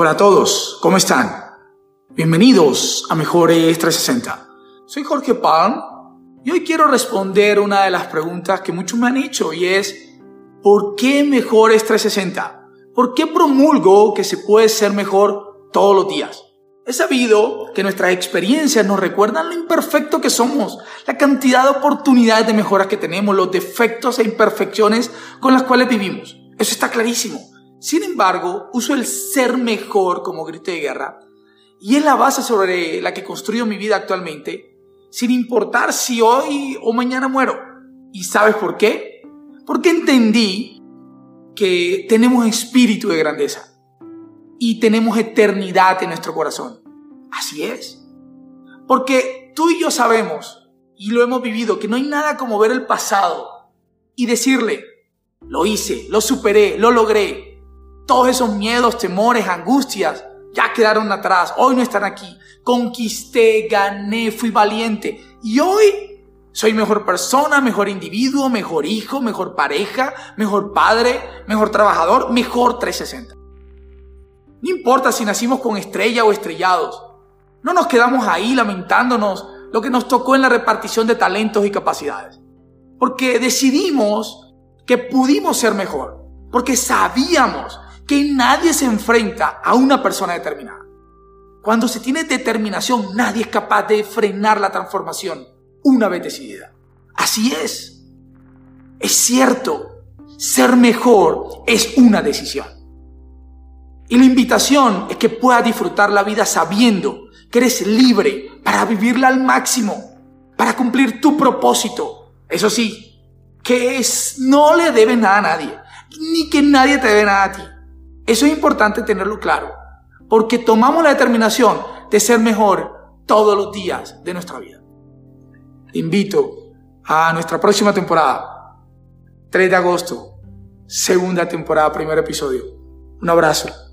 Hola a todos, ¿cómo están? Bienvenidos a Mejores 360. Soy Jorge Palm y hoy quiero responder una de las preguntas que muchos me han hecho y es ¿por qué Mejores 360? ¿Por qué promulgo que se puede ser mejor todos los días? He sabido que nuestras experiencias nos recuerdan lo imperfecto que somos, la cantidad de oportunidades de mejoras que tenemos, los defectos e imperfecciones con las cuales vivimos. Eso está clarísimo. Sin embargo, uso el ser mejor como grito de guerra y es la base sobre la que construyo mi vida actualmente, sin importar si hoy o mañana muero. ¿Y sabes por qué? Porque entendí que tenemos espíritu de grandeza y tenemos eternidad en nuestro corazón. Así es. Porque tú y yo sabemos, y lo hemos vivido, que no hay nada como ver el pasado y decirle, lo hice, lo superé, lo logré, todos esos miedos, temores, angustias ya quedaron atrás. Hoy no están aquí. Conquisté, gané, fui valiente. Y hoy soy mejor persona, mejor individuo, mejor hijo, mejor pareja, mejor padre, mejor trabajador, mejor 360. No importa si nacimos con estrella o estrellados. No nos quedamos ahí lamentándonos lo que nos tocó en la repartición de talentos y capacidades. Porque decidimos que pudimos ser mejor. Porque sabíamos que nadie se enfrenta a una persona determinada. Cuando se tiene determinación, nadie es capaz de frenar la transformación una vez decidida. Así es. Es cierto, ser mejor es una decisión. Y la invitación es que puedas disfrutar la vida sabiendo que eres libre para vivirla al máximo, para cumplir tu propósito. Eso sí, que es, no le debes nada a nadie, ni que nadie te debe nada a ti. Eso es importante tenerlo claro, porque tomamos la determinación de ser mejor todos los días de nuestra vida. Te invito a nuestra próxima temporada, 3 de agosto, segunda temporada, primer episodio. Un abrazo.